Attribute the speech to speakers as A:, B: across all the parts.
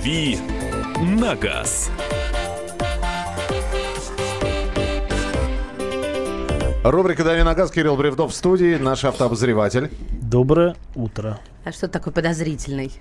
A: «Дави на газ».
B: Рубрика «Дави на газ», Кирилл Бревдов в студии, наш автообозреватель.
C: Доброе утро.
D: А что такой подозрительный?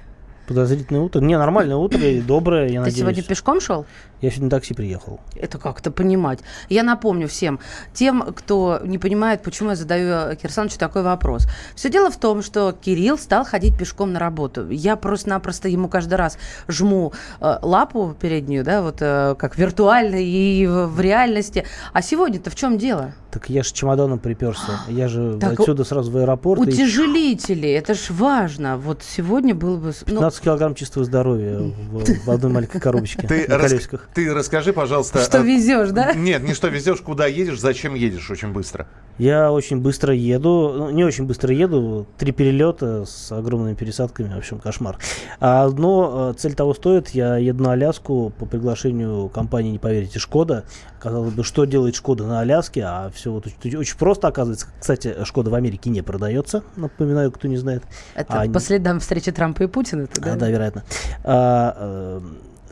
C: Подозрительное утро. Не, нормальное утро и доброе, я
D: Ты
C: надеюсь.
D: сегодня пешком шел?
C: Я сегодня на такси приехал.
D: Это как это понимать? Я напомню всем, тем, кто не понимает, почему я задаю Кирсановичу такой вопрос. Все дело в том, что Кирилл стал ходить пешком на работу. Я просто-напросто ему каждый раз жму э, лапу переднюю, да, вот э, как виртуально и в, в реальности. А сегодня-то в чем дело?
C: Так я же чемоданом приперся. Я же
D: Так,
C: отсюда сразу в аэропорт. и
D: Утяжелители, это ж важно. Вот сегодня было бы... с- ну,
C: 15 килограмм чистого здоровья в, в одной маленькой коробочке
B: Ты,
C: на
B: рас-
C: колесиках.
B: ты расскажи, пожалуйста...
D: что
B: а,
D: везешь, да?
B: Нет, не что везешь, куда едешь, зачем едешь очень быстро.
C: Я очень быстро еду, ну, не очень быстро еду, три перелета с огромными пересадками, в общем, кошмар. А, но э, цель того стоит, я еду на Аляску по приглашению компании, не поверите, Шкода. Казалось бы, что делает Шкода на Аляске, а все вот очень, просто оказывается. Кстати, Шкода в Америке не продается, напоминаю, кто не знает.
D: Это
C: А,
D: по следам встречи Трампа и Путина. это,
C: А, да, вероятно. А, э,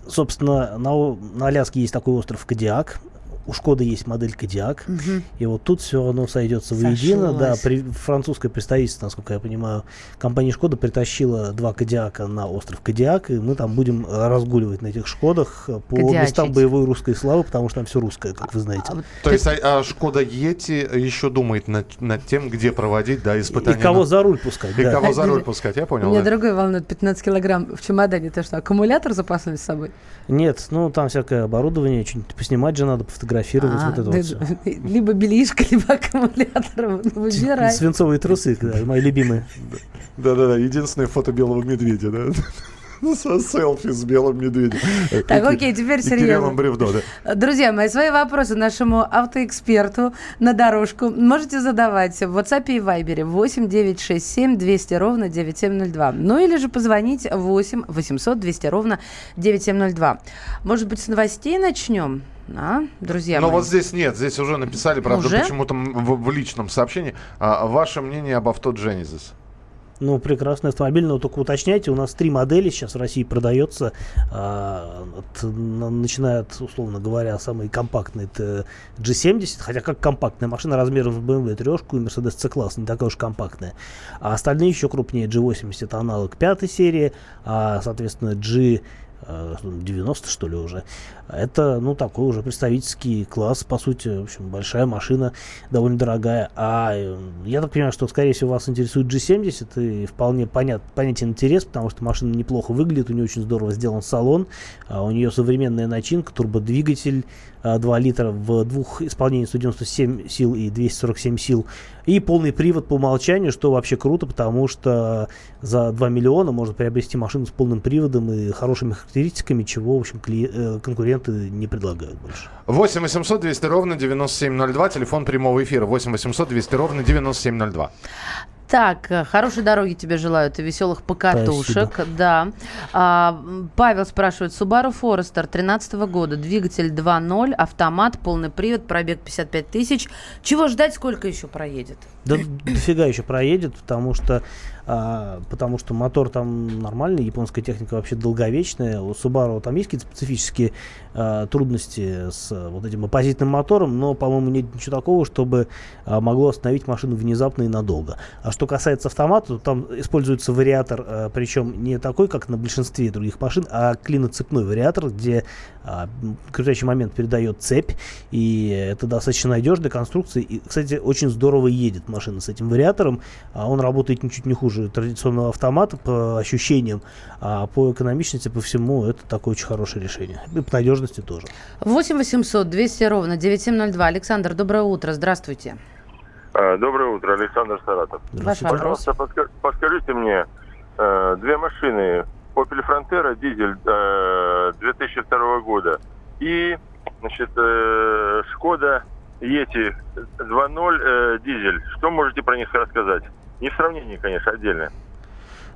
C: собственно, на, на Аляске есть такой остров Кадиак. У Шкоды есть модель Кадиак.
D: Мгм.
C: И вот тут все оно сойдется воедино. Да, при, французское представительство, насколько я понимаю, компания Шкода притащила два Кадиака на остров Кадиак, и мы там будем разгуливать на этих Шкодах по
D: Кадиачить.
C: местам боевой русской славы, потому что там все русское, как вы знаете.
D: А
B: То есть а, а Шкода Ети еще думает над, над тем, где проводить да,
C: и
B: испытания.
C: кого
B: на-
C: за руль пускать.
B: И
C: да.
B: кого за руль пускать, я понял.
D: Меня
B: да.
D: другой волнует 15 килограмм в чемодане. Это что, аккумулятор запасной с собой?
C: Нет, ну там всякое оборудование, что-нибудь поснимать же надо, пофотографировать,
D: А,
C: вот это
D: да,
C: вот всё.
D: Либо белишко, либо аккумулятор. Ну, Выбирай.
C: Свинцовые трусы, да, мои любимые.
B: Да-да-да, единственное фото белого медведя, да? Со селфи с белым медведем.
D: Так, окей, теперь серьезно.
B: Бревдо, да.
D: Друзья мои, свои вопросы нашему автоэксперту на дорожку можете задавать в WhatsApp и Viber 8 967 200 ровно 9702. Ну или же позвонить 8 800 200 ровно 9702. Может быть, с новостей начнем? А, друзья
B: Но
D: мои?
B: вот здесь нет, здесь уже написали, правда,
D: Уже?
B: почему-то в, в личном сообщении. А, ваше мнение об авто Genesis?
C: Ну, прекрасный автомобиль, но только уточняйте, у нас три модели сейчас в России продается, а, от- на- начиная от, условно говоря, самой компактной, это G70, хотя как компактная машина размером с BMW трешку и Mercedes C-класс, не такая уж компактная. А остальные еще крупнее, G80 это аналог пятой серии, а, соответственно, G 90 что ли уже. Это, ну, такой уже представительский класс, по сути, в общем, большая машина, довольно дорогая. А э, я так понимаю, что, скорее всего, вас интересует G70, и вполне понят, понятен интерес, потому что машина неплохо выглядит, у нее очень здорово сделан салон, а у нее современная начинка, турбодвигатель, 2 литра в двух исполнениях 197 сил и 247 сил, и полный привод по умолчанию, что вообще круто, потому что за 2 миллиона можно приобрести машину с полным приводом и хорошими характеристиками, чего, в общем, кли- э, конкуренты не предлагают больше.
B: 8 800 200 ровно 9702, телефон прямого эфира 8 800 200 ровно 9702.
D: Так, э, хорошей дороги тебе желают и веселых покатушек. Да. А, Павел спрашивает. Subaru Forester 13 года, двигатель 2.0, автомат, полный привод, пробег 55 тысяч. Чего ждать, сколько еще проедет?
C: Да дофига еще проедет, потому что, а, потому что мотор там нормальный, японская техника вообще долговечная. У Subaru там есть какие-то специфические а, трудности с вот этим оппозитным мотором, но, по-моему, нет ничего такого, чтобы а, могло остановить машину внезапно и надолго. А что касается автомата, то там используется вариатор, причем не такой, как на большинстве других машин, а клиноцепной вариатор, где крутящий момент передает цепь, и это достаточно надежная конструкция. И, кстати, очень здорово едет машина с этим вариатором. А Он работает ничуть не хуже традиционного автомата по ощущениям, а по экономичности, по всему, это такое очень хорошее решение. И по надежности тоже.
D: 8 800 200 ровно 9702. Александр, доброе утро. Здравствуйте.
E: А, Доброе утро, Александр Саратов.
D: Ваш вопрос.
E: Пожалуйста, подска- подскажите мне, э, две машины, Opel Frontera, дизель э, 2002 года и, значит, э, Шкода Yeti 2.0 э, дизель. Что можете про них рассказать? Не в сравнении, конечно, отдельно.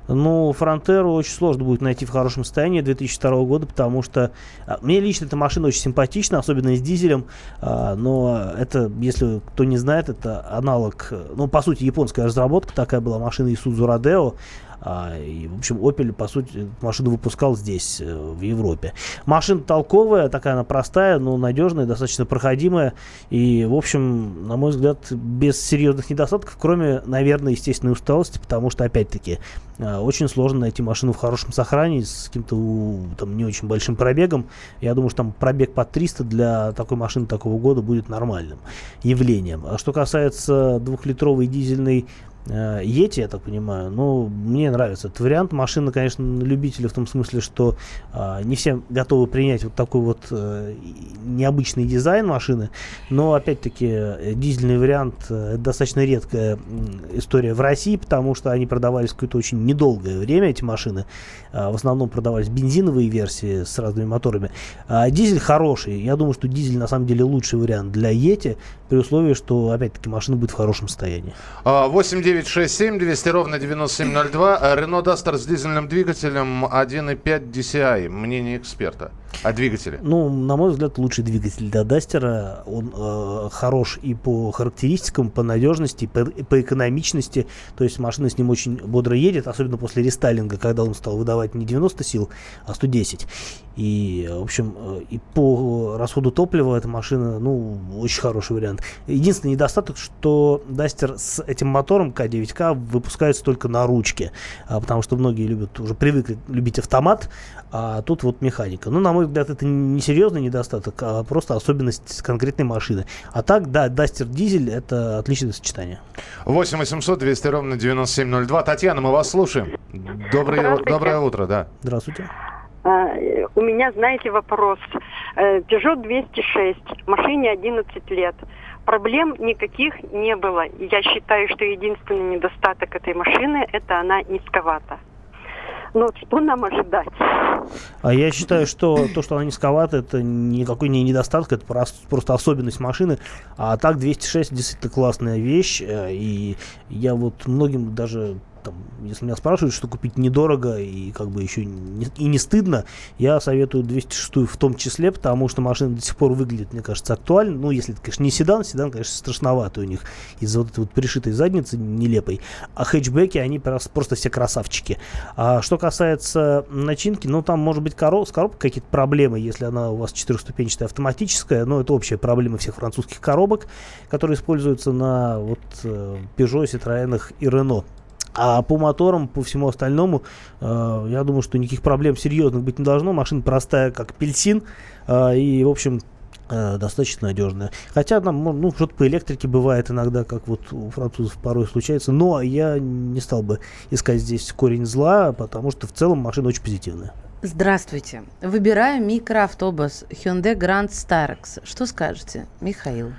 C: Ну, Фронтеру очень сложно будет найти в хорошем состоянии 2002 года, потому что а, мне лично эта машина очень симпатична, особенно с дизелем, а, но это, если кто не знает, это аналог, э, ну, по сути, японская разработка, такая была машина Isuzu Rodeo, А, и, в общем, Opel, по сути, машину выпускал здесь, э, в Европе. Машина толковая, такая она простая, но надежная, достаточно проходимая. И, в общем, на мой взгляд, без серьезных недостатков, кроме, наверное, естественной усталости, потому что, опять-таки, э, очень сложно найти машину в хорошем сохранении с каким-то там не очень большим пробегом. Я думаю, что там пробег под 300 для такой машины такого года будет нормальным явлением. А что касается двухлитровой дизельной Ети, я так понимаю. Ну, мне нравится этот вариант. Машина, конечно, любителя в том смысле, что э, не все готовы принять вот такой вот э, необычный дизайн машины. Но, опять-таки, э, дизельный вариант э, достаточно редкая история в России, потому что они продавались какое-то очень недолгое время, эти машины. Э, в основном продавались бензиновые версии с разными моторами. А дизель хороший. Я думаю, что дизель на самом деле лучший вариант для Ети, при условии, что, опять-таки, машина будет в хорошем состоянии.
F: 8 967 200 ровно 9702. Рено Дастер с дизельным двигателем 1.5 DCI. Мнение эксперта. О двигателе?
C: Ну, на мой взгляд, лучший двигатель для Дастера. Он э, хорош и по характеристикам, по надежности, по, по экономичности. То есть машина с ним очень бодро едет, особенно после рестайлинга, когда он стал выдавать не 90 сил, а 110. И, в общем, э, и по расходу топлива эта машина, ну, очень хороший вариант. Единственный недостаток, что Дастер с этим мотором К9К выпускается только на ручке, а, потому что многие любят, уже привыкли любить автомат, а тут вот механика. Ну, на мой взгляд, это не серьезный недостаток, а просто особенность конкретной машины. А так, да, Дастер дизель это отличное сочетание.
F: 8 800 200 ровно 9702. Татьяна, мы вас слушаем. Доброе, доброе утро, да.
C: Здравствуйте.
G: А, у меня, знаете, вопрос. Э, Peugeot 206, машине 11 лет. Проблем никаких не было. Я считаю, что единственный недостаток этой машины – это она низковата. Но что нам ожидать?
C: А я считаю, что то, что она низковата, это никакой не недостаток, это просто особенность машины. А так 206 действительно классная вещь. Э, и я вот многим даже там, если меня спрашивают, что купить недорого и как бы еще не, и не стыдно, я советую 206 в том числе, потому что машина до сих пор выглядит, мне кажется, актуально. Ну, если это, конечно, не седан, седан, конечно, страшновато у них из-за вот этой вот пришитой задницы нелепой. А хэтчбеки, они просто, просто все красавчики. А что касается начинки, ну, там может быть короб, с коробкой какие-то проблемы, если она у вас четырехступенчатая автоматическая, но это общая проблема всех французских коробок, которые используются на вот э, Peugeot, Citroёn и Renault. А по моторам, по всему остальному, э, я думаю, что никаких проблем серьезных быть не должно. Машина простая, как апельсин. Э, и, в общем, э, достаточно надежная. Хотя там, ну, что-то по электрике бывает иногда, как вот у французов порой случается. Но я не стал бы искать здесь корень зла, потому что в целом машина очень позитивная.
D: Здравствуйте. Выбираю микроавтобус Hyundai Grand Starex. Что скажете, Михаил?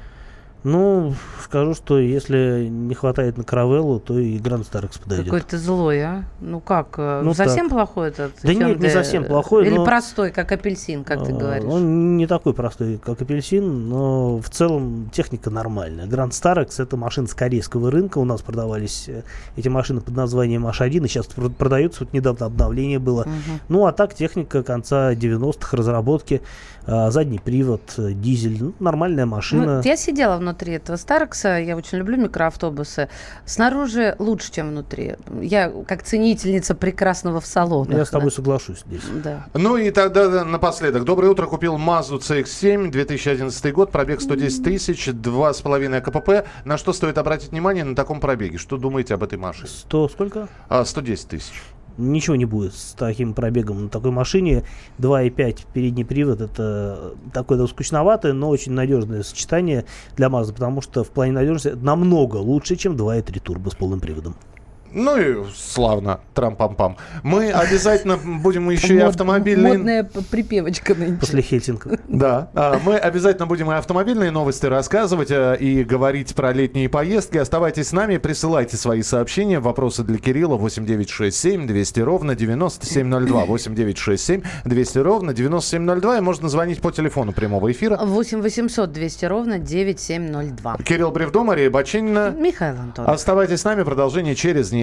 C: Ну, скажу, что если не хватает на Каравеллу, то и Гранд Старекс подойдет.
D: Какой ты злой, а? Ну как, э, ну, совсем так. плохой этот?
C: Да нет, не совсем плохой.
D: Или
C: но...
D: простой, как апельсин, как ты а, говоришь?
C: Он не такой простой, как апельсин, но в целом техника нормальная. Гранд Старекс это машина с корейского рынка. У нас продавались э, эти машины под названием H1, и сейчас продаются. Вот недавно обновление было. Угу. Ну, а так техника конца 90-х разработки. А, задний привод, э, дизель, ну, нормальная машина.
D: Ну, я сидела внутри этого Старкса, я очень люблю микроавтобусы. Снаружи лучше, чем внутри. Я как ценительница прекрасного в салоне.
C: Я с тобой да. соглашусь здесь.
F: Да. Ну и тогда напоследок. Доброе утро. Купил Mazda CX-7, 2011 год, пробег 110 тысяч, 2,5 КПП. На что стоит обратить внимание на таком пробеге? Что думаете об этой машине?
C: 100 сколько?
F: А, 110 тысяч
C: ничего не будет с таким пробегом на такой машине. 2,5 передний привод это такое скучноватое, но очень надежное сочетание для Mazda, потому что в плане надежности намного лучше, чем 2,3 турбо с полным приводом.
F: Ну и славно, трам-пам-пам. Мы обязательно будем еще и автомобильные...
D: Модная припевочка нынче.
C: После Хельсинга.
F: Да. А, мы обязательно будем и автомобильные новости рассказывать э, и говорить про летние поездки. Оставайтесь с нами, присылайте свои сообщения, вопросы для Кирилла 8967 200 ровно 9702. 8967 200 ровно 9702. И можно звонить по телефону прямого эфира.
D: 8 800 200 ровно 9702.
F: Кирилл Бревдо, Мария Бачинина.
D: Михаил Антонов.
F: Оставайтесь с нами, продолжение через несколько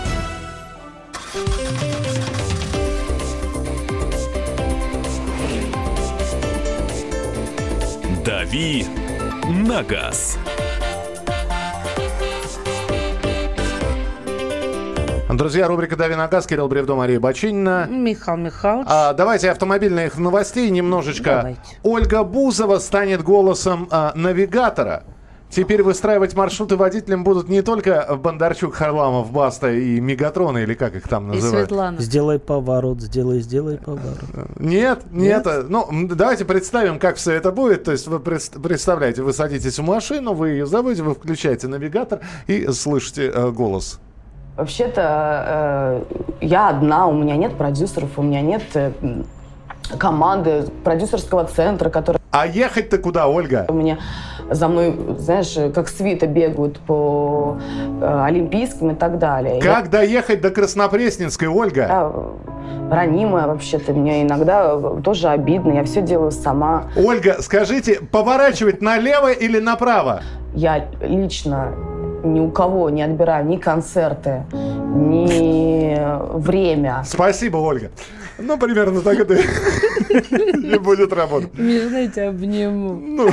A: «Дави на газ».
F: Друзья, рубрика «Дави на газ», Кирилл Бревдо, Мария Бочинина.
D: Михаил Михайлович.
F: А, давайте автомобильных новостей немножечко.
D: Давайте.
F: Ольга Бузова станет голосом а, навигатора. Теперь выстраивать маршруты водителям будут не только Бондарчук, Харламов, Баста и Мегатрон, или как их там
D: И
F: называют.
D: Светлана.
C: Сделай поворот, сделай, сделай поворот.
F: Нет, нет. Ну, м, давайте представим, как все это будет. То есть вы пред- представляете, вы садитесь в машину, вы ее заводите, вы включаете навигатор и слышите э, голос.
H: Вообще-то э, я одна, у меня нет продюсеров, у меня нет э, команды, продюсерского центра, который
F: А ехать-то куда, Ольга?
H: у меня за мной, знаешь, как свита бегают по э, Олимпийским и так далее.
F: Как доехать до Краснопресненской, Ольга?
H: Я ранимая вообще-то, мне иногда тоже обидно, я все делаю сама.
F: Ольга, скажите, поворачивать налево или направо?
H: Я лично ни у кого не отбираю ни концерты, ни время.
F: Спасибо, Ольга. Ну, примерно так это не будет работать.
D: Меня, знаете, обниму.
F: Ну,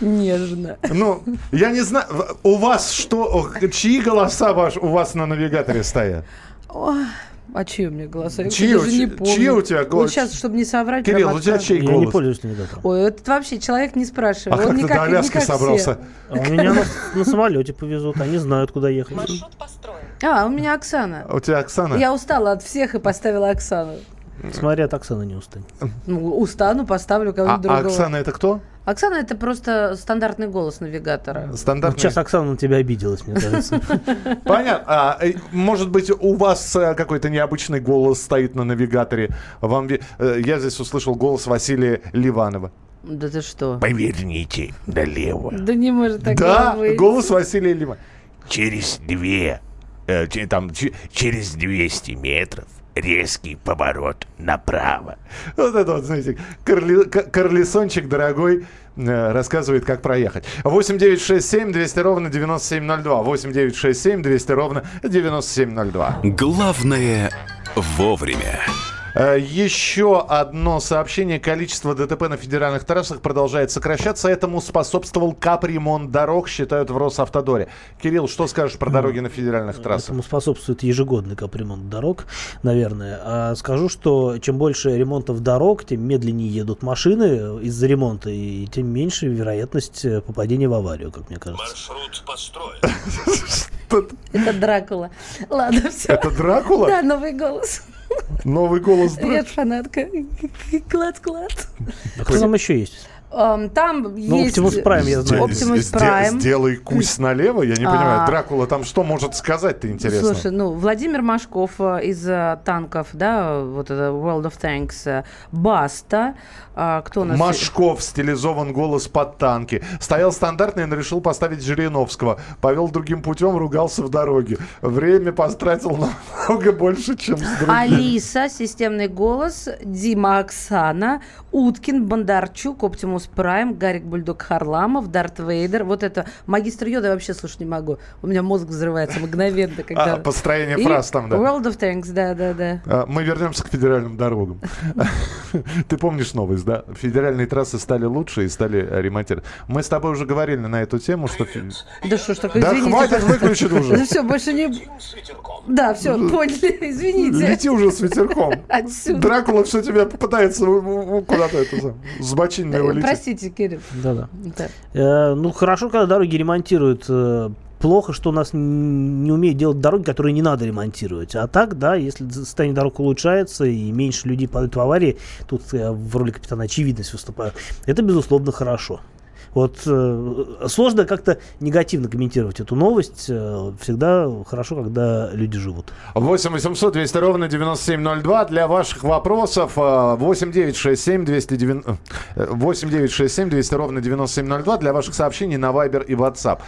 D: Нежно.
F: ну, я не знаю, у вас что, чьи голоса ваш, у вас на навигаторе стоят?
D: Ой, а чьи у меня голоса? Я
F: Чьи
D: даже не
F: тебя-
D: помню.
F: чьи у тебя
D: Вот
F: голос?
D: сейчас, чтобы не соврать.
F: Кирилл, у тебя чей
C: Я не
F: голос?
C: пользуюсь навигатором.
D: Ой, этот вообще человек не
F: А
D: спрашивает.
F: как
D: Он
F: ты
D: никак,
F: до
D: не
F: Аляски
D: как
F: собрался?
C: А у меня на, на самолете повезут, они знают, куда ехать.
D: все. А, у меня Оксана.
F: У тебя Оксана?
D: Я устала от всех и поставила Оксану.
C: Смотри, от Оксаны не устань.
D: Ну, устану, поставлю
F: А,
D: кого-нибудь
F: а
D: другого.
F: Оксана это кто?
D: Оксана это просто стандартный голос навигатора.
C: Вот
F: Стандартный.
C: сейчас Оксана на тебя обиделась, мне кажется.
F: Понятно. А, э, может быть, у вас э, какой-то необычный голос стоит на навигаторе. Вам, э, я здесь услышал голос Василия Ливанова.
D: Да ты что?
I: Поверните налево.
D: Да не может такого
F: да,
D: быть.
F: голос Василия Ливанова.
I: Через две, э, там, че- через 200 метров резкий поворот направо.
F: Вот это вот, знаете, корли- корлесончик дорогой э, рассказывает, как проехать. 8 9 6 7 200 ровно 9702. 8 9 6 7 200 ровно 9702.
A: Главное вовремя.
F: Э, Еще одно сообщение. Количество ДТП на федеральных трассах продолжает сокращаться. Этому способствовал капремонт дорог, считают в Росавтодоре. Кирилл, что скажешь про дороги на федеральных трассах?
C: Этому способствует ежегодный капремонт дорог, наверное. А скажу, что чем больше ремонтов дорог, тем медленнее едут машины из-за ремонта, и тем меньше вероятность э, попадения в аварию, как мне кажется.
I: Маршрут построен.
D: Это Дракула. Ладно, все.
F: Это Дракула?
D: Да, новый голос.
F: Новый голос
D: Я
F: Дракулы?
D: фанатка. Клад-клад.
C: А кто там еще есть?
D: Ам, Там
C: Ну,
D: есть...
C: Optimus Prime я знаю.
D: Optimus Prime.
F: Сделай кусь налево, я не понимаю.
D: А.
F: Дракула там что может сказать-то интересно?
D: Слушай, ну, Владимир Машков э, из э, танков, да, вот это World of Tanks, э, Баста, а, кто у нас...
F: Машков, стилизован голос под танки. Стоял стандартный, но решил поставить Жириновского. Повел другим путем, ругался в дороге. Время потратил намного больше, чем с другими.
D: Алиса, системный голос, Дима Оксана, Уткин, Бондарчук, Оптимус Прайм, Гарик Бульдог Харламов, Дарт Вейдер. Вот это магистр Йода я вообще слушать не могу. У меня мозг взрывается мгновенно, когда...
F: А, построение
D: И
F: фраз там, да.
D: World of Tanks, да, да, да.
F: А, Мы вернемся к федеральным дорогам. Ты помнишь новость, да? Федеральные трассы стали лучше и стали ремонтировать. Мы с тобой уже говорили на эту тему, что...
D: Да что ж такое,
F: Да хватит,
D: пожалуйста.
F: выключи уже.
D: Да все, больше не... Да, все, поняли, извините.
F: Лети уже с ветерком.
D: Отсюда.
F: Дракула все тебя пытается куда-то это сам, с бочины его
D: Э,
F: лететь.
D: Простите, Кирилл.
C: Да-да.
D: Да.
C: Э, ну, хорошо, когда дороги ремонтируют. э, Плохо, что у нас не умеют делать дороги, которые не надо ремонтировать. А так, да, если состояние дорог улучшается и меньше людей падают в аварии, тут я в роли капитана очевидность выступаю, это, безусловно, хорошо. Вот э, сложно как-то негативно комментировать эту новость. Э, всегда хорошо, когда люди живут.
F: 8 800 200 ровно 9702 для ваших вопросов. э, 8 967 290... 8 967 200 ровно 9702 для ваших сообщений на Viber и WhatsApp.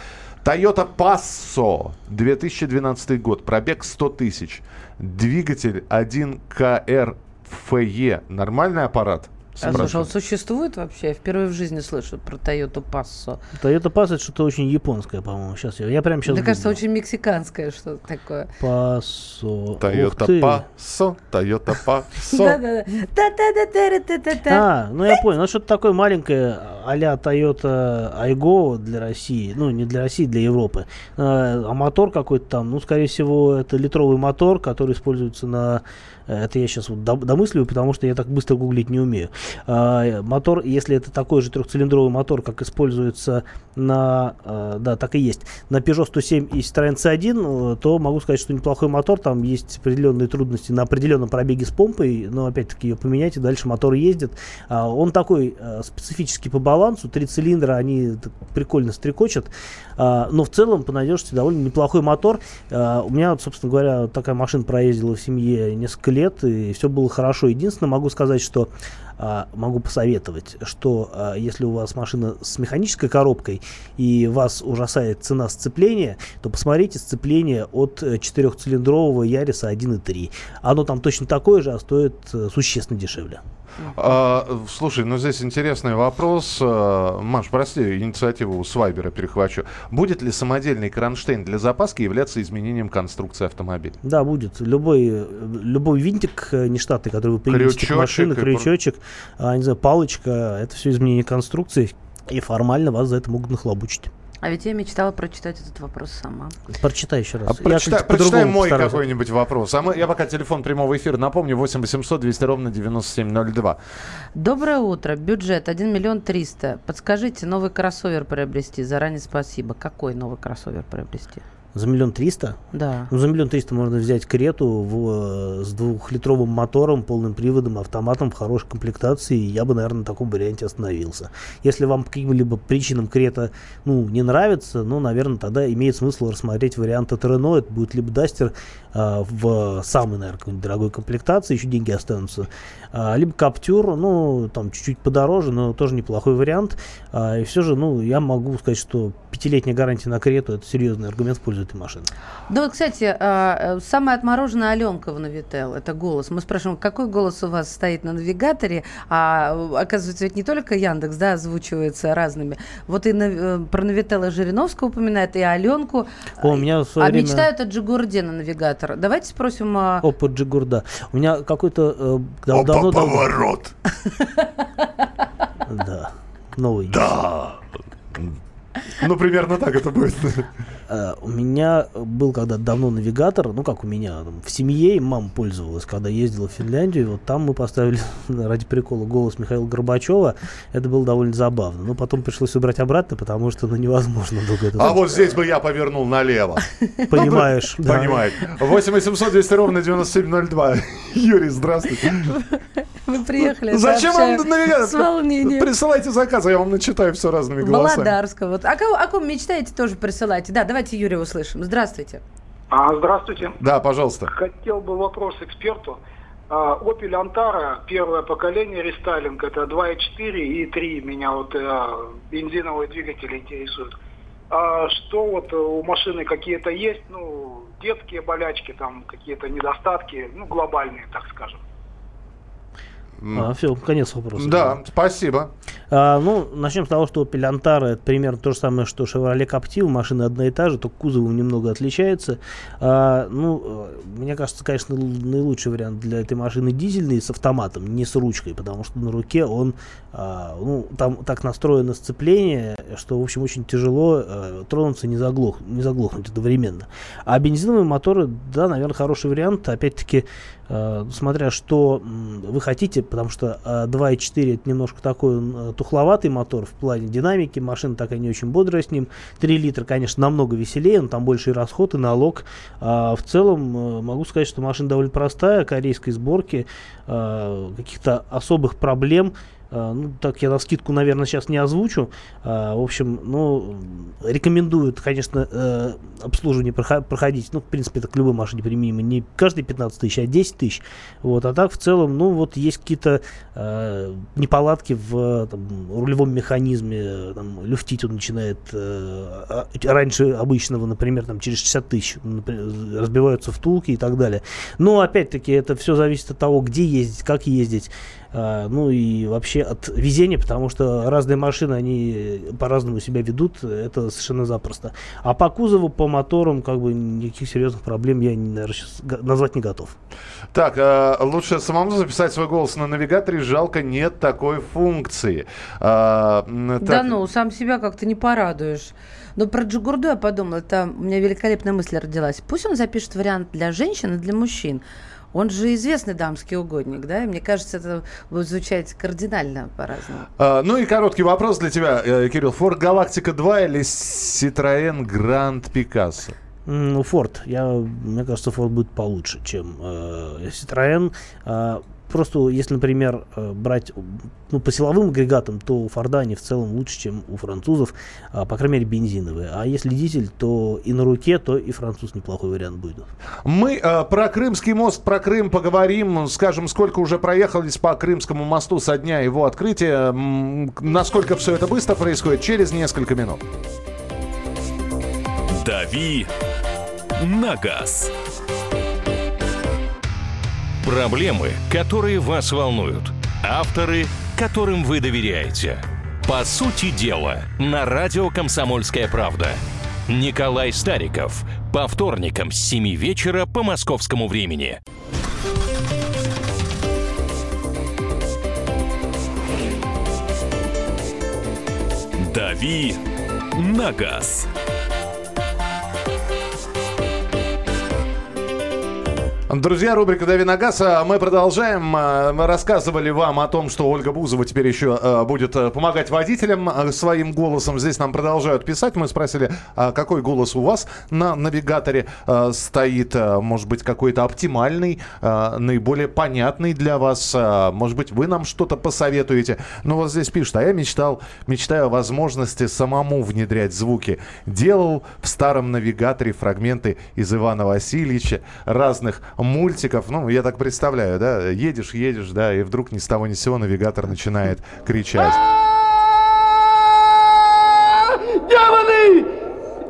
F: Toyota Passo, 2012 год, пробег 100 тысяч. Двигатель 1 КРФЕ. Нормальный аппарат?
D: А слушай, он
F: Спрашивают.
D: существует вообще? Я впервые в жизни слышу про Toyota Passo.
C: Toyota Pass это что-то очень японское, по-моему. Сейчас я, я прям сейчас.
D: Мне кажется, очень мексиканское что-то такое.
C: Passo.
F: Toyota Passo, Toyota Passo.
D: Да-да-да.
C: А, ну я понял. Ну что-то такое маленькое а-ля Toyota Aygo для России. Ну, не для России, для Европы. А, а мотор какой-то там, ну, скорее всего, это литровый мотор, который используется на... э, Это я сейчас вот дом- домысливаю, потому что я так быстро гуглить не умею. А, мотор, если это такой же трехцилиндровый мотор, как используется на... э, Да, так и есть. На Peugeot 107 и Citroёn C1, э, то могу сказать, что неплохой мотор. Там есть определенные трудности на определенном пробеге с помпой, но опять-таки ее поменять, и дальше мотор ездит. А, Он такой специфический по балансу. Три цилиндра, они прикольно стрекочат. А, Но в целом, по надежности, довольно неплохой мотор. У меня, собственно говоря, такая машина проездила в семье несколько лет, и все было хорошо. Единственное, могу сказать, что а, могу посоветовать, что а, если у вас машина с механической коробкой и вас ужасает цена сцепления, то посмотрите сцепление от э, четырехцилиндрового Яриса 1.3. Оно там точно такое же, а стоит э, существенно дешевле.
F: А, слушай, ну здесь интересный вопрос. А, Маш, прости, инициативу у Свайбера перехвачу. Будет ли самодельный кронштейн для запаски являться изменением конструкции автомобиля?
C: Да, будет. Любой, любой винтик э, нештатный, который вы привезете к
F: Крючочек
C: машине,
F: и
C: крючочек, а, не знаю, палочка, это все изменение конструкции. И формально вас за это могут нахлобучить.
D: А ведь я мечтала прочитать этот вопрос сама.
C: Прочитай еще раз.
F: А
C: Я
F: прочитай, прочитай мой
C: постараюсь.
F: какой-нибудь вопрос. А мы, я пока телефон прямого эфира напомню. 8 800 200 ровно 9702.
D: Доброе утро. Бюджет 1 миллион 300. Подскажите, новый кроссовер приобрести? Заранее спасибо. Какой новый кроссовер приобрести?
C: За миллион триста?
D: Да.
C: Ну, за миллион триста можно взять Крету в, э, с двухлитровым мотором, полным приводом, автоматом в хорошей комплектации. и Я бы, наверное, на таком варианте остановился. Если вам по каким-либо причинам Крета ну, не нравится, ну, наверное, тогда имеет смысл рассмотреть вариант от Renault. Это будет либо Дастер а, в самой, наверное, какой-нибудь дорогой комплектации, еще деньги останутся. А, либо Каптюр, ну, там чуть-чуть подороже, но тоже неплохой вариант. А, и все же, ну, я могу сказать, что пятилетняя гарантия на Крету это серьезный аргумент в пользу этой машины.
D: Да вот, кстати, а, самая отмороженная Аленка в Навител, это голос. Мы спрашиваем, какой голос у вас стоит на навигаторе, а оказывается, ведь не только Яндекс, да, озвучивается разными. Вот и на- э, про Навитела Жириновского упоминает, и Аленку.
C: О, у меня в свое
D: А
C: время...
D: мечтают о Джигурде на навигатор. Давайте спросим... а,
C: Опа, Джигурда. У меня какой-то... э, дав- давно, давно-
I: поворот.
C: Да. Новый.
I: Да.
F: Ну, примерно так это будет.
C: Э, у меня был когда давно навигатор, ну как у меня, в семье, и мама пользовалась, когда ездила в Финляндию, вот там мы поставили ради прикола голос Михаила Горбачева, это было довольно забавно, но потом пришлось убрать обратно, потому что ну невозможно долго это
F: А вот здесь бы я повернул налево.
C: понимаешь. да.
F: Понимает. 8 800 200 ровно 9702. Юрий, здравствуйте.
D: Вы приехали.
F: Зачем вам навигатор?
D: С волнением.
F: Присылайте заказы, я вам начитаю все разными голосами.
D: Володарского. Вот. А кого, о ком мечтаете, тоже присылайте. Да, давайте Юрия услышим. Здравствуйте.
J: А, здравствуйте.
F: Да, пожалуйста.
J: Хотел бы вопрос эксперту. А, Opel Antara, первое поколение рестайлинг, это 2.4 и 3 меня вот э, бензиновые двигатели интересуют. А что вот у машины какие-то есть, ну, детские болячки, там какие-то недостатки, ну, глобальные, так скажем.
C: А, все, конец вопроса.
F: Да, спасибо.
C: А, ну, начнем с того, что Antara это примерно то же самое, что Chevrolet Captiva. Машина одна и та же, только кузовом немного отличается. А, ну, э, мне кажется, конечно, наилучший вариант для этой машины дизельный с автоматом, не с ручкой, потому что на руке он, а, ну, там так настроено сцепление, что, в общем, очень тяжело э, тронуться, не, заглох, не заглохнуть одновременно. А бензиновые моторы, да, наверное, хороший вариант. Опять-таки, смотря что вы хотите, потому что э, 2.4 это немножко такой э, тухловатый мотор в плане динамики, машина такая не очень бодрая с ним. 3 литра, конечно, намного веселее, но там больше расход, и налог. А в целом э, могу сказать, что машина довольно простая, корейской сборки, э, каких-то особых проблем ну, так я на скидку, наверное, сейчас не озвучу. А, в общем, ну, рекомендуют, конечно, э, обслуживание проходить. Ну, в принципе, это к любой машине применимо. Не каждые 15 тысяч, а 10 тысяч. Вот. А так, в целом, ну, вот есть какие-то э, неполадки в там, рулевом механизме. Там, люфтить он начинает э, раньше обычного, например, там, через 60 тысяч. разбиваются втулки и так далее. Но, опять-таки, это все зависит от того, где ездить, как ездить. А, ну и вообще от везения, потому что разные машины, они по-разному себя ведут, это совершенно запросто. А по кузову, по моторам, как бы никаких серьезных проблем я, наверное, сейчас назвать не готов.
F: Так, э, лучше самому записать свой голос на навигаторе, жалко, нет такой функции.
D: Э, так. Да ну, сам себя как-то не порадуешь. Но про Джигурду я подумала, это у меня великолепная мысль родилась. Пусть он запишет вариант для женщин и для мужчин. Он же известный дамский угодник, да? И мне кажется, это будет звучать кардинально по-разному.
F: А, ну и короткий вопрос для тебя, э, Кирилл. Форд Галактика 2 или Citroën Grand Picasso?
C: Ну, Форд. Я, мне кажется, Форд будет получше, чем э, Citroën. Э, Просто если, например, э, брать ну, по силовым агрегатам, то у Форда они в целом лучше, чем у французов, а, по крайней мере, бензиновые. А если дизель, то и на руке, то и француз неплохой вариант будет.
F: Мы э, про Крымский мост, про Крым поговорим. Скажем, сколько уже проехались по Крымскому мосту со дня его открытия. Насколько все это быстро происходит, через несколько минут.
A: «Дави на газ».
K: Проблемы, которые вас волнуют. Авторы, которым вы доверяете. По сути дела, на радио «Комсомольская правда». Николай Стариков. По вторникам с 7 вечера по московскому времени.
A: «Дави на газ».
F: Друзья, рубрика «Дави на газ». А мы продолжаем. А, мы рассказывали вам о том, что Ольга Бузова теперь еще а, будет помогать водителям своим голосом. Здесь нам продолжают писать. Мы спросили, какой голос у вас на навигаторе стоит. Может быть, какой-то оптимальный, наиболее понятный для вас. Может быть, вы нам что-то посоветуете. Ну, вот здесь пишут, а я мечтал, мечтаю о возможности самому внедрять звуки. Делал в старом навигаторе фрагменты из Ивана Васильевича, разных мультиков. Ну, я так представляю, да, едешь, едешь, да, и вдруг ни с того ни с сего навигатор начинает кричать.
L: Демоны!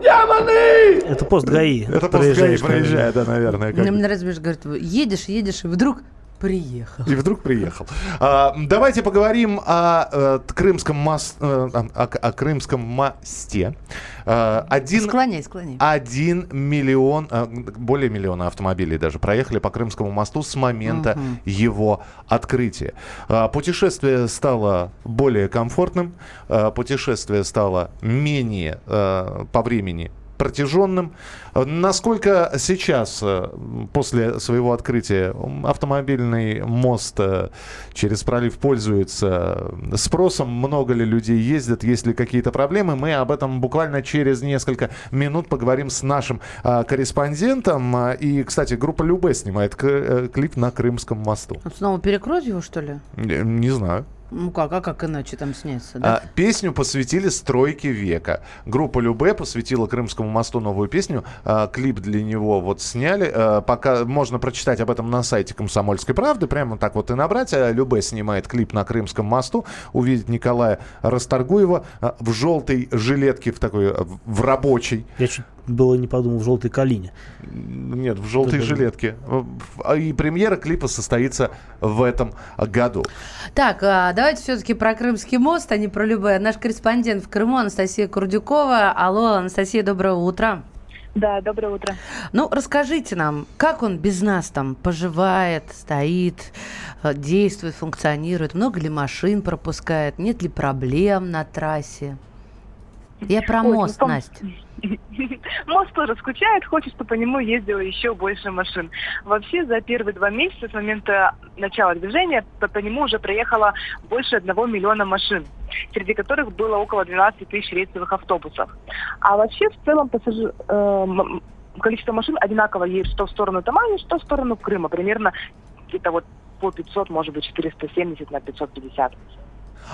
L: Демоны!
C: Это пост ГАИ.
F: Это пост ГАИ проезжает, да, наверное.
D: Мне нравится, говорит, едешь, едешь, и вдруг приехал.
F: И вдруг приехал. А, давайте поговорим о, о э, Крымском мост, э, о, о Крымском мосте.
D: А, один, склоняй, склоняй.
F: Один миллион, более миллиона автомобилей даже проехали по Крымскому мосту с момента угу. его открытия. Путешествие стало более комфортным, путешествие стало менее по времени протяженным. Насколько сейчас, э, после своего открытия, автомобильный мост э, через пролив пользуется спросом? Много ли людей ездят? Есть ли какие-то проблемы? Мы об этом буквально через несколько минут поговорим с нашим корреспондентом. И, кстати, группа Любе снимает э, клип на Крымском мосту.
D: Он снова перекроет его, что ли?
F: Не, не знаю.
D: Ну как, а как иначе там сняться, да?
F: А, песню посвятили стройке века. Группа Любе посвятила Крымскому мосту новую песню. А, клип для него вот сняли. А, пока можно прочитать об этом на сайте Комсомольской правды. Прямо так вот и набрать. А, Любе снимает клип на Крымском мосту. Увидеть Николая Расторгуева а, в желтой жилетке, в такой, в рабочей.
C: Я чуть было не подумал в желтой калине.
F: Нет, в желтой Это... жилетке. И премьера клипа состоится в этом году.
D: Так, а, давайте все-таки про Крымский мост, а не про любое. Наш корреспондент в Крыму Анастасия Курдюкова. Алло, Анастасия, доброе утро.
M: Да, доброе утро.
D: Ну, расскажите нам, как он без нас там поживает, стоит, э, действует, функционирует? Много ли машин пропускает? Нет ли проблем на трассе? Я про Ой, мост, ну, Настя.
M: Мост тоже скучает, хочет, чтобы по нему ездило еще больше машин. Вообще за первые два месяца с момента начала движения по, по нему уже проехало больше одного миллиона машин, среди которых было около 12 тысяч рейсовых автобусов. А вообще в целом пассажир, э, количество машин одинаково едет что в сторону Тамани, что в сторону Крыма. Примерно где-то вот по 500, может быть, 470 на 550.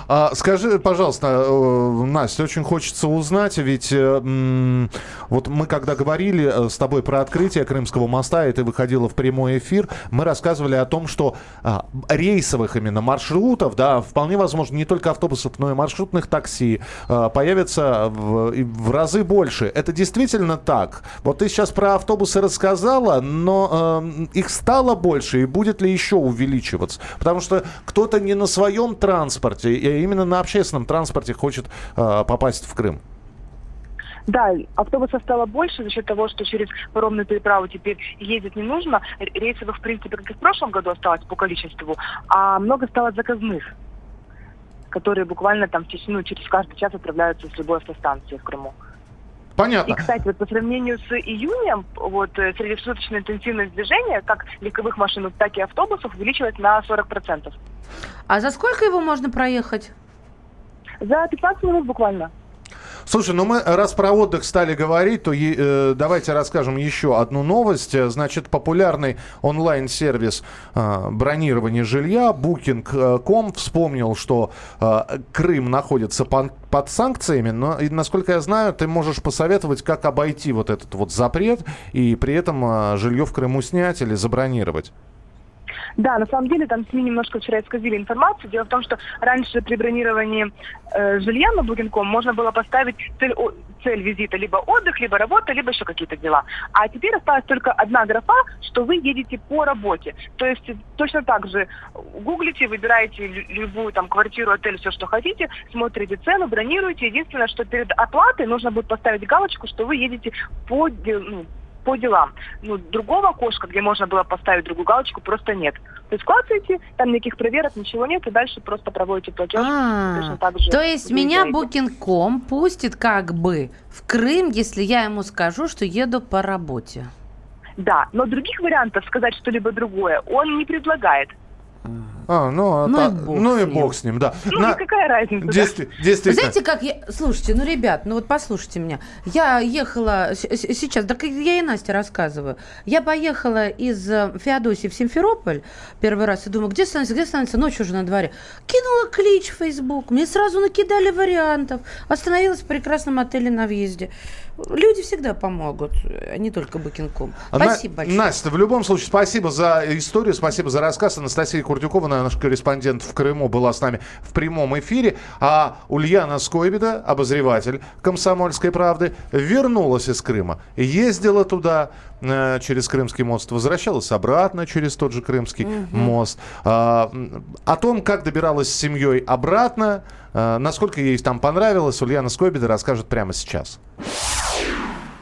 F: А, скажи, пожалуйста, э, Настя, очень хочется узнать, ведь э, вот мы когда говорили э, с тобой про открытие Крымского моста, и ты выходила в прямой эфир, мы рассказывали о том, что а, рейсовых именно маршрутов, да, вполне возможно, не только автобусов, но и маршрутных такси а, появится в, в разы больше. Это действительно так? Вот ты сейчас про автобусы рассказала, но э, их стало больше, и будет ли еще увеличиваться? Потому что кто-то не на своем транспорте, именно на общественном транспорте хочет э, попасть в Крым.
M: Да, автобусов стало больше за счет того, что через паромную переправу теперь ездить не нужно. Р- Рейсовых, в принципе, как и в прошлом году осталось по количеству, а много стало заказных, которые буквально там ну, через каждый час отправляются с любой автостанции в Крыму.
F: Понятно.
M: И, кстати, вот по сравнению с июнем, вот э, среднесуточная интенсивность движения, как легковых машин, так и автобусов, увеличилась на 40%.
D: А за сколько его можно проехать?
M: За 15 минут буквально.
F: Слушай, ну мы раз про отдых стали говорить, то э, давайте расскажем еще одну новость. Значит, популярный онлайн-сервис э, бронирования жилья Booking.com вспомнил, что э, Крым находится пон- под санкциями, но, и, насколько я знаю, ты можешь посоветовать, как обойти вот этот вот запрет и при этом э, жилье в Крыму снять или забронировать.
M: Да, на самом деле там СМИ немножко вчера исказили информацию. Дело в том, что раньше при бронировании э, жилья на Booking.com можно было поставить цель, о- цель визита либо отдых, либо работа, либо еще какие-то дела. А теперь осталась только одна графа, что вы едете по работе. То есть точно так же гуглите, выбираете лю- любую там квартиру, отель, все, что хотите, смотрите цену, бронируете. Единственное, что перед оплатой нужно будет поставить галочку, что вы едете по, ну, по делам. Ну, другого окошка, где можно было поставить другую галочку, просто нет. То есть клацаете, там никаких проверок, ничего нет, и дальше просто проводите платеж. точно так же
D: А, То есть меня. Booking.com пустит как бы в Крым, если я ему скажу, что еду по работе.
M: Да, но других вариантов сказать что-либо другое он не предлагает.
F: А, ну, а
D: Ну и
F: та-
D: бог
F: ну
D: с
F: и
D: ним.
F: бог с ним, да.
M: Ну,
F: На-
M: какая разница?
F: Действи- Действительно.
D: знаете, как я... Слушайте, ну, ребят, ну вот послушайте меня. Я ехала... Сейчас, да я и Насте рассказываю. Я поехала из э, Феодосии в Симферополь первый раз и думаю, где станция, где станция? Ночь уже на дворе. Кинула клич в Facebook. Мне сразу накидали вариантов. Остановилась в прекрасном отеле на въезде. Люди всегда помогут, а не только Booking.com.
F: А, На-
D: Спасибо большое.
F: Настя, в любом случае, спасибо за историю, спасибо за рассказ. Анастасия Курдюкова, наш корреспондент в Крыму, была с нами в прямом эфире. А Ульяна Скойбеда, обозреватель «Комсомольской правды», вернулась из Крыма. Ездила туда э, через Крымский мост, возвращалась обратно через тот же Крымский мост. А, м, о том, как добиралась с семьей обратно, э, насколько ей там понравилось, Ульяна Скойбеда расскажет прямо сейчас.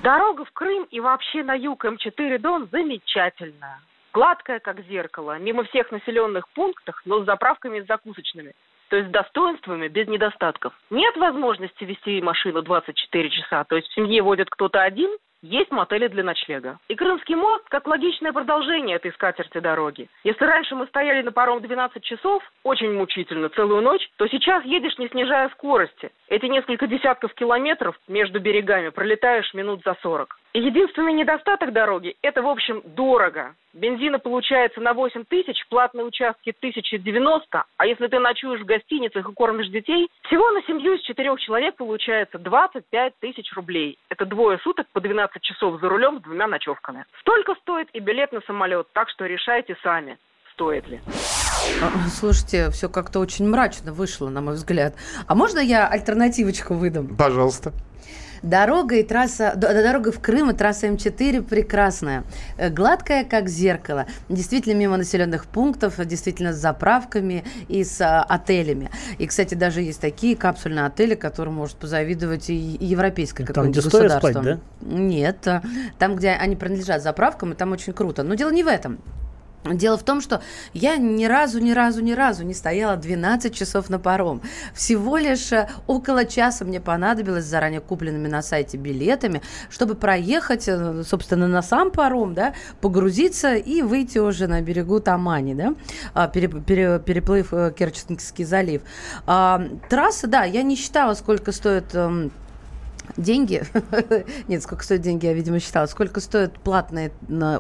N: Дорога в Крым и вообще на юг М4 Дон замечательная. Гладкая, как зеркало, мимо всех населенных пунктов, но с заправками и закусочными. То есть с достоинствами, без недостатков. Нет возможности вести машину 24 часа, то есть в семье водит кто-то один, есть мотели для ночлега. И Крымский мост как логичное продолжение этой скатерти дороги. Если раньше мы стояли на паром 12 часов, очень мучительно, целую ночь, то сейчас едешь, не снижая скорости. Эти несколько десятков километров между берегами пролетаешь минут за 40. И единственный недостаток дороги – это, в общем, дорого. Бензина получается на 8 тысяч, платные участки 1090, а если ты ночуешь в гостиницах и кормишь детей, всего на семью из четырех человек получается 25 тысяч рублей. Это двое суток по 12 часов за рулем с двумя ночевками. Столько стоит и билет на самолет, так что решайте сами, стоит ли.
D: А, Слушайте, все как-то очень мрачно вышло, на мой взгляд. А можно я альтернативочку выдам?
F: Пожалуйста.
D: Дорога и трасса, дорога в Крым и трасса М4 прекрасная, Э, гладкая как зеркало, действительно мимо населенных пунктов, действительно с заправками и с а, отелями. И, кстати, даже есть такие капсульные отели, которым может позавидовать и, европейское какое-нибудь государство.
C: спать,
D: Нет, а, там, где они принадлежат заправкам, и там очень круто. Но дело не в этом. Дело в том, что я ни разу, ни разу, ни разу не стояла 12 часов на паром. Всего лишь э, около часа мне понадобилось заранее купленными на сайте билетами, чтобы проехать, э, собственно, на сам паром, да, погрузиться и выйти уже на берегу Тамани, да, а, пере- пере- переплыв э, Керченский залив. А, Трасса, да, я не считала, сколько стоит... эм, деньги, нет, сколько стоят деньги, я, видимо, считала, сколько стоят платные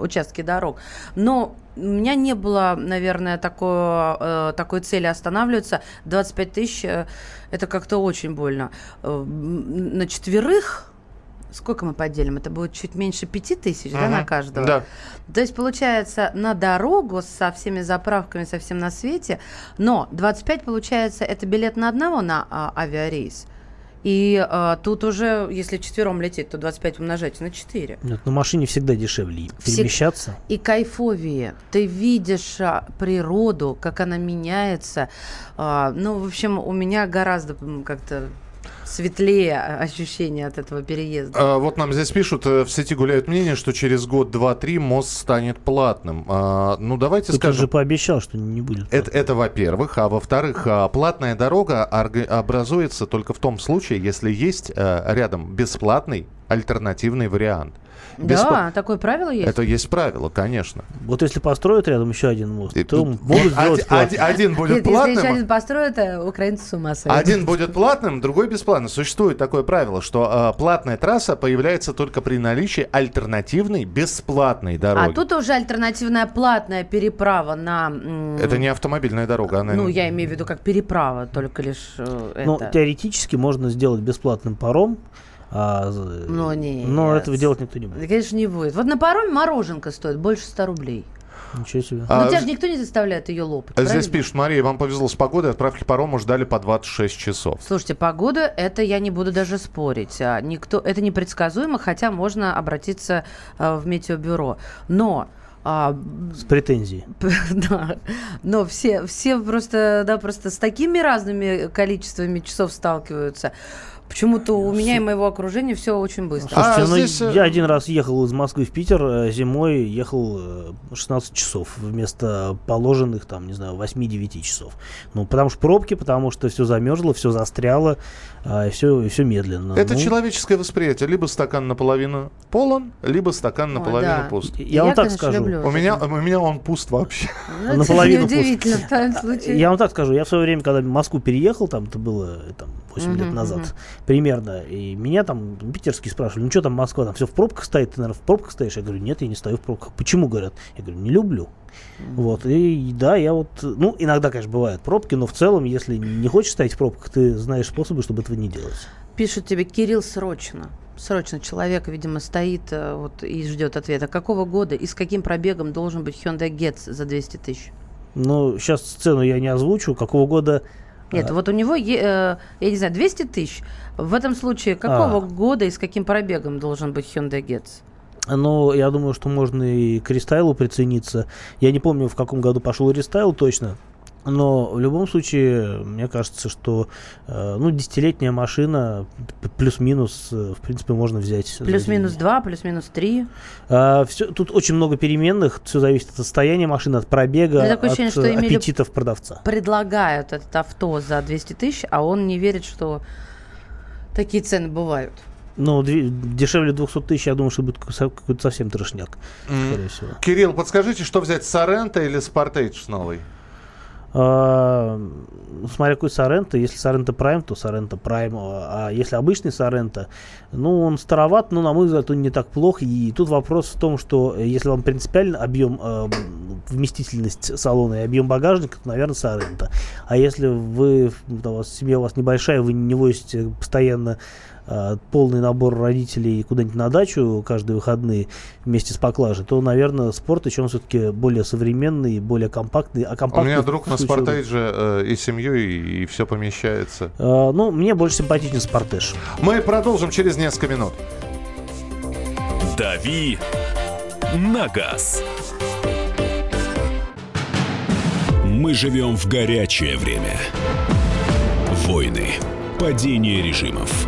D: участки дорог. Но у меня не было, наверное, такой, э, такой цели останавливаться. 25 тысяч э, это как-то очень больно. Э, на четверых сколько мы поделим? Это будет чуть меньше 5 тысяч, да,
F: Мгм.
D: на каждого?
F: Да.
D: То есть, получается, на дорогу со всеми заправками, со всем на свете, но 25, получается, это билет на одного на а, авиарейс. И а, тут уже, если четвером лететь, то 25 умножать на 4.
C: Нет, на машине всегда дешевле перемещаться.
D: И кайфовее. Ты видишь а, природу, как она меняется. А, ну, в общем, у меня гораздо как-то светлее ощущение от этого переезда.
F: А, Вот нам здесь пишут, э, в сети гуляют мнение, что через год, два, три мост станет платным. А, Ну, давайте
C: Ты
F: скажем...
C: же пообещал, что не будет.
F: Это, это во-первых. А во-вторых, а, платная дорога образуется только в том случае, если есть э, рядом бесплатный альтернативный вариант. Беспла-
D: Да, такое правило есть.
F: Это есть правило, конечно.
C: Вот если построят рядом еще один мост, то
F: тут
C: могут
F: вот
C: сделать
F: один- один- будет
D: Нет, если
F: платным,
D: еще один построят, э, украинцы с ума сойдут.
F: Один будет платным, другой бесплатным. Существует такое правило, что э, платная трасса появляется только при наличии альтернативной бесплатной дороги.
D: А тут уже альтернативная платная переправа на...
F: Это не автомобильная дорога, она...
D: Ну, я имею в виду как переправа, только лишь э,
C: Ну,
D: это.
C: теоретически можно сделать бесплатным паром, а,
D: Ну, нет.
C: но этого делать никто не будет.
D: Да, конечно, не будет. Вот на пароме мороженка стоит больше 100 рублей.
C: Ничего себе.
F: А,
D: Но тебя же никто не заставляет ее лопать.
F: Здесь
D: правильно?
F: пишут, Мария, вам повезло с погодой, отправки парома ждали по 26 часов.
D: Слушайте, погода, это я не буду даже спорить. А, Никто, это непредсказуемо, хотя можно обратиться а, в метеобюро. Но а,
C: С претензией.
D: да, но все, все просто, да, просто с такими разными количествами часов сталкиваются. Почему-то у меня и моего окружения все очень быстро.
C: Слушайте,
F: А
C: ну,
F: здесь, э,
C: я один раз ехал из Москвы в Питер, э, зимой ехал э, 16 часов вместо положенных, там, не знаю, 8-9 часов. Ну, потому что пробки, потому что все замерзло, все застряло, а, и все, и все медленно.
F: Это
C: Ну,
F: человеческое восприятие. Либо стакан наполовину полон, либо стакан наполовину
D: да.
F: пуст.
C: Я вам так скажу.
F: У меня, у меня он пуст вообще.
D: Ну, это
C: наполовину пуст.
D: неудивительно в твоем случае.
C: Я вам так скажу, я в свое время, когда в Москву переехал, там это было там, 8 лет
D: Мгм,
C: назад
D: мгм.
C: примерно, и меня там питерские спрашивали, ну что там Москва, там все в пробках стоит, ты, наверное, в пробках стоишь? Я говорю, нет, я не стою в пробках. Почему, говорят? Я говорю, не люблю. Вот, и да, я вот, ну, иногда, конечно, бывают пробки, но в целом, если не хочешь стоять в пробках, ты знаешь способы, чтобы этого не делать.
D: Пишут тебе, Кирилл, срочно. Срочно человек, видимо, стоит э, вот, и ждет ответа. Какого года и с каким пробегом должен быть Hyundai Getz за 200 тысяч?
C: Но сейчас цену я не озвучу, какого года...
D: Нет,
C: а,
D: вот у него, е- э, я не знаю, 200 тысяч. В этом случае какого
C: А.
D: года и с каким пробегом должен быть Hyundai Getz?
C: Но я думаю, что можно и к рестайлу прицениться. Я не помню, в каком году пошел рестайл точно. Но в любом случае, мне кажется, что э, ну, десятилетняя машина плюс-минус, э, в принципе, можно взять.
D: Плюс-минус
C: деньги.
D: 2, плюс-минус 3.
C: А, всё- тут очень много переменных, все зависит от состояния машины, от пробега, от
D: ощущение, что
C: э,
D: имели-
C: аппетитов продавца.
D: Предлагают этот авто за 200 тысяч, а он не верит, что такие цены бывают.
C: Ну, дешевле 200 тысяч, я думаю, что будет какой- какой-то совсем трошняк, скорее всего.
F: Кирилл, подскажите, что взять, Сорента или Спортейдж с новой?
C: А, ну, смотря какой Соренто. Если Соренто Прайм, то Соренто Прайм. А если обычный Соренто, ну, он староват, но, на мой взгляд, он не так плох. И тут вопрос в том, что э, если вам принципиально объем, э, вместительность салона и объем багажника, то, наверное, Соренто. А если вы, у вас семья у вас небольшая, вы не возите постоянно э, полный набор родителей куда-нибудь на дачу каждые выходные вместе с поклажей, то, наверное, спорт еще он все-таки более современный, более компактный. А
F: У
C: компактный
F: меня друг на. Спортейдже э, и семью, и, все помещается.
C: Э, ну, мне больше симпатичен Спортеж.
F: Мы продолжим через несколько минут.
A: «Дави на газ». Мы живем в горячее время. Войны, падение режимов,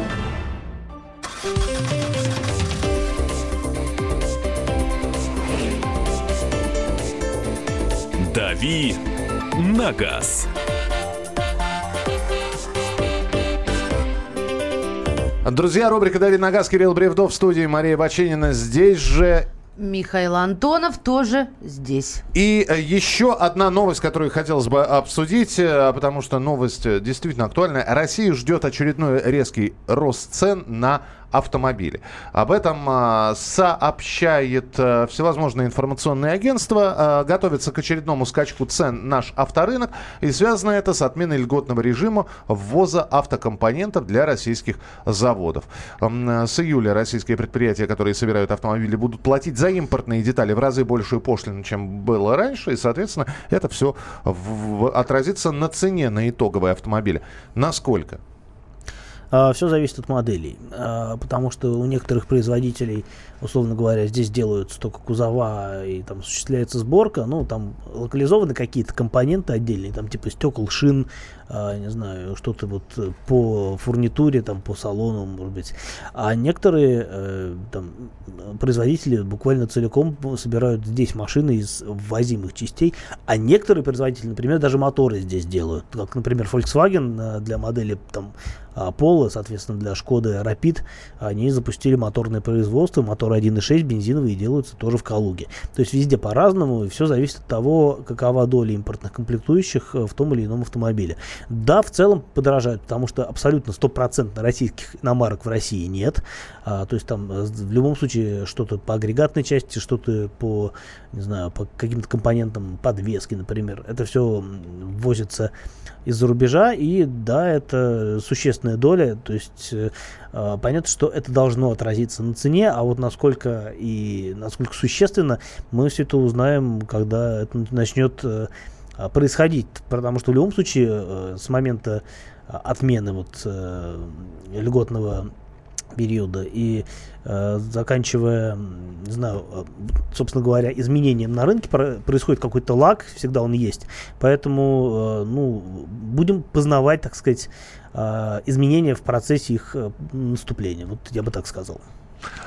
A: «Дави на газ».
F: Друзья, рубрика «Дави на газ», Кирилл Бревдов в студии, Мария Баченина здесь же.
D: Михаил Антонов тоже здесь.
F: И еще одна новость, которую хотелось бы обсудить, э, потому что новость э, действительно актуальная. Россия ждет очередной резкий рост цен на автомобили. Об этом а, сообщает а, всевозможные информационные агентства. А, готовится к очередному скачку цен наш авторынок. И связано это с отменой льготного режима ввоза автокомпонентов для российских заводов. С июля российские предприятия, которые собирают автомобили, будут платить за импортные детали в разы большую пошлину, чем было раньше. И, соответственно, это все в, в, отразится на цене на итоговые автомобили. Насколько?
C: А, Все зависит от моделей, а, потому что у некоторых производителей, условно говоря, здесь делаются только кузова и там осуществляется сборка, ну там локализованы какие-то компоненты отдельные, там типа стекол, шин, а, не знаю, что-то вот по фурнитуре, там по салону, может быть. А некоторые э, там, производители буквально целиком собирают здесь машины из ввозимых частей, а некоторые производители, например, даже моторы здесь делают, как, например, Volkswagen для модели там Polo, соответственно, для Шкоды Rapid, они запустили моторное производство, моторы 1.6 бензиновые делаются тоже в Калуге. То есть везде по-разному, и все зависит от того, какова доля импортных комплектующих в том или ином автомобиле. Да, в целом подорожают, потому что абсолютно стопроцентно российских иномарок в России нет. А, то есть там в любом случае что-то по агрегатной части, что-то по, не знаю, по каким-то компонентам подвески, например. Это все возится из-за рубежа, и да, это существенная доля, то есть э, понятно, что это должно отразиться на цене, а вот насколько и насколько существенно, мы все это узнаем, когда это начнет э, происходить, потому что в любом случае э, с момента отмены вот э, льготного периода и э, заканчивая, не знаю, э, собственно говоря, изменением на рынке про- происходит какой-то лаг, всегда он есть. Поэтому, э, ну, будем познавать, так сказать, изменения в процессе их э, наступления. Вот я бы так сказал.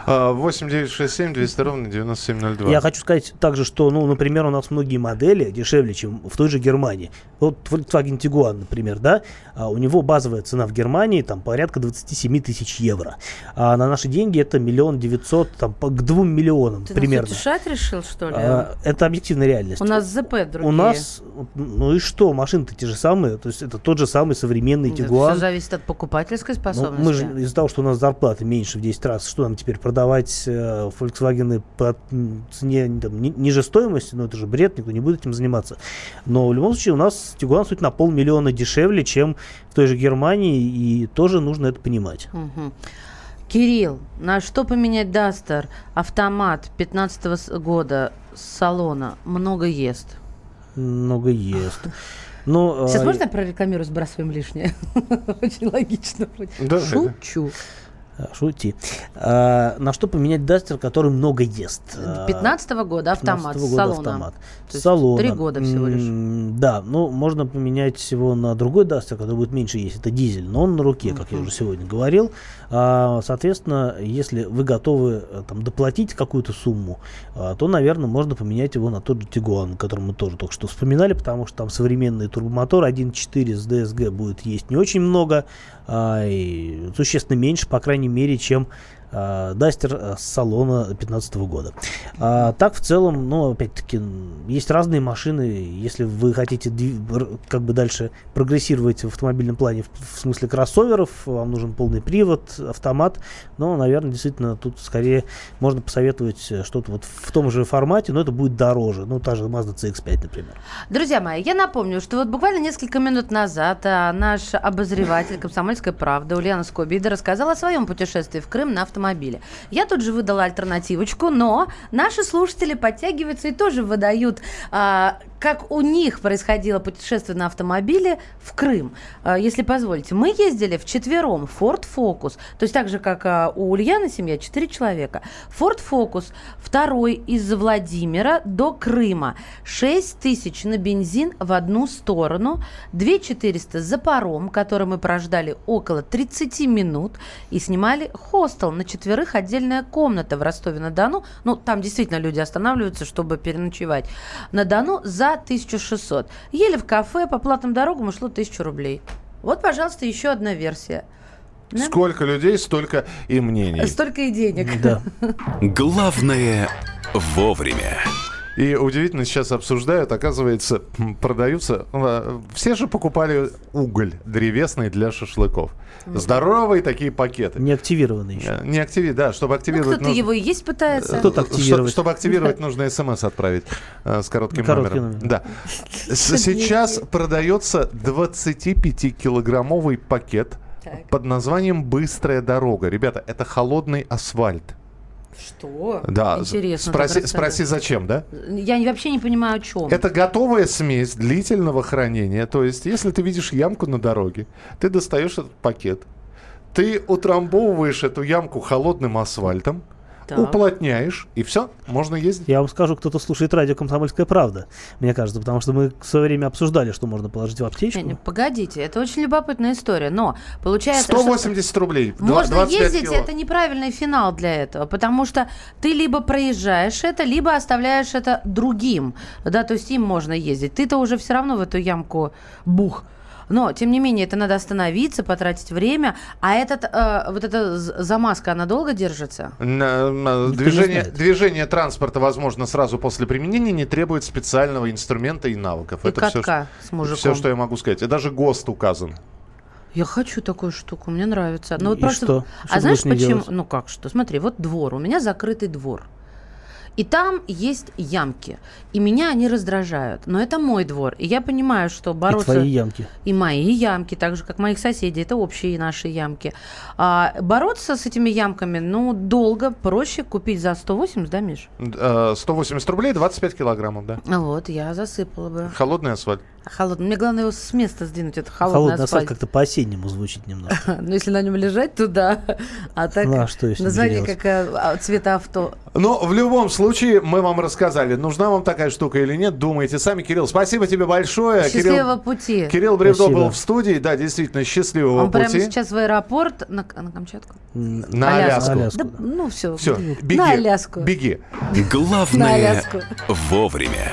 F: 8 9 6 7 200 ровно 9702.
C: Я хочу сказать также, что, ну, например, у нас многие модели дешевле, чем в той же Германии. Вот Volkswagen Tiguan, например, да, а у него базовая цена в Германии там порядка 27 тысяч евро. А на наши деньги это миллион девятьсот, там, к двум миллионам
D: Ты
C: примерно.
D: нас утешать решил, что ли?
C: А, это объективная реальность.
D: У нас ЗП другие.
C: У нас, ну и что, машины-то те же самые, то есть это тот же самый современный
D: Да,
C: Tiguan.
D: Все зависит от покупательской
C: Ну,
D: способности.
C: мы же из-за того, что у нас зарплаты меньше в 10 раз, что нам теперь продавать э, Volkswagen по цене там, ни- ниже стоимости? Ну, это же бред, никто не будет этим заниматься. Но в любом случае у нас Tiguan стоит на полмиллиона дешевле, чем в той же Германии, и тоже нужно это понимать.
D: Мгм. Кирилл, на что поменять Дастер? Автомат 15 года с салона много ест.
C: Много ест. Ну,
D: Сейчас
C: а,
D: можно я прорекламирую, сбрасываем лишнее? Очень логично.
C: Да,
D: Шучу.
C: а, Шути. А, на что поменять Дастер, который много ест? А,
D: 15 года автомат
C: 15
D: с
C: года
D: салона.
C: автомат.
D: То
C: салона.
D: Три года всего лишь.
C: М, Да, ну можно поменять его на другой Дастер, который будет меньше есть. Это дизель, но он на руке, как я уже сегодня говорил. А, Соответственно, если вы готовы э, там, доплатить какую-то сумму, а, то, наверное, можно поменять его на тот же Тигуан, который мы тоже только что вспоминали, потому что там современный турбомотор 1.4 с DSG будет есть не очень много, а, и существенно меньше, по крайней мере, чем Дастер а, с салона 2015 года. А, так, в целом, ну, опять-таки, есть разные машины. Если вы хотите как бы дальше прогрессировать в автомобильном плане, в, в смысле кроссоверов, вам нужен полный привод, автомат, но, наверное, действительно, тут скорее можно посоветовать э, что-то вот в том же формате, но это будет дороже. Ну, та же Mazda CX-5, например.
D: Друзья мои, я напомню, что вот буквально несколько минут назад а, наш обозреватель «Комсомольской правды» Ульяна Скобида рассказала о своем путешествии в Крым на автомобиле. Я тут же выдала альтернативочку, но наши слушатели подтягиваются и тоже выдают, а, как у них происходило путешествие на автомобиле в Крым. А, если позволите, мы ездили в четвером Ford Focus, то есть так же, как а, у Ульяны семья, четыре человека. Ford Focus второй из Владимира до Крыма. 6 тысяч на бензин в одну сторону, 2 400 за паром, который мы прождали около 30 минут и снимали хостел на четверых отдельная комната в Ростове-на-Дону. Ну, там действительно люди останавливаются, чтобы переночевать. На Дону за 1600. Ели в кафе, по платным дорогам ушло 1000 рублей. Вот, пожалуйста, еще одна версия. Да?
F: Сколько людей, столько и мнений.
D: Столько и денег.
C: Да.
A: Главное вовремя.
F: И удивительно, сейчас обсуждают, оказывается, продаются... Все же покупали уголь древесный для шашлыков. Здоровые такие пакеты.
C: Не активированный еще.
F: Э, Не активировать, да, чтобы
D: Ну,
F: активировать...
D: кто-то
F: нужно-
D: его и есть пытается.
C: Кто-то
F: Э,
C: активировать.
F: Чтобы активировать, нужно смс отправить э, с коротким
C: Короткий
F: номером.
C: номер.
F: Да. Сейчас продается 25-килограммовый пакет
D: Так.
F: под названием «Быстрая дорога». Ребята, это холодный асфальт.
D: Что?
F: Да,
D: Интересно.
F: спроси, спроси, зачем, да?
D: Я вообще не понимаю, о чем.
F: Это готовая смесь длительного хранения. То есть, если ты видишь ямку на дороге, ты достаешь этот пакет, ты утрамбовываешь эту ямку холодным асфальтом,
D: Так.
F: уплотняешь, и все, можно ездить.
C: Я вам скажу, кто-то слушает радио «Комсомольская правда», мне кажется, потому что мы в свое время обсуждали, что можно положить в аптечку.
D: Не, не, погодите, это очень любопытная история, но получается... что-
F: 180 рублей. два-
D: Можно
F: 25
D: ездить,
F: кило.
D: это неправильный финал для этого, потому что ты либо проезжаешь это, либо оставляешь это другим, да, то есть им можно ездить. Ты-то уже все равно в эту ямку бух. Но, тем не менее, это надо остановиться, потратить время. А этот, э, вот эта замазка, она долго держится?
F: На- на- Движение, движение транспорта, возможно, сразу после применения не требует специального инструмента и навыков.
D: И
F: это все,
D: катка с мужиком.
F: все, что я могу сказать. И даже ГОСТ указан.
D: Я хочу такую штуку, мне нравится. Но вот
C: И
D: просто...
C: что? Что
D: А знаешь почему?
C: делать?
D: Ну как что? Смотри, вот двор. У меня закрытый двор. И там есть ямки. И меня они раздражают. Но это мой двор. И я понимаю, что
C: И
D: бороться...
C: твои ямки.
D: И мои ямки, так же, как моих соседей. Это общие наши ямки. А, бороться с этими ямками, ну, долго. Проще купить за 180, да, Миш?
F: Э, 180 рублей, 25 килограммов, да.
D: Вот, я засыпала бы.
F: Холодный асфальт.
D: Холодный. Мне главное его с места сдвинуть. Это холодный,
C: Холодный асфальт
D: асфальт.
C: как-то по-осеннему звучит немножко.
D: Ну, если на нем лежать, то да. А так
C: Ну, а что, если
D: название как э, а, цвета авто.
F: Но в любом случае мы вам рассказали, нужна вам такая штука или нет, думайте сами. Кирилл, спасибо тебе большое.
D: Счастливого
F: Кирилл,
D: пути.
F: Кирилл Бревдо
C: Спасибо.
F: был в студии, да, действительно, счастливого
D: Он прямо
F: пути.
D: сейчас в аэропорт на, на Камчатку.
F: На Аляску.
C: Аляску.
D: Да, ну все.
F: Все, беги.
D: На Аляску.
F: Беги.
D: На
A: Главное
D: Аляску.
A: вовремя.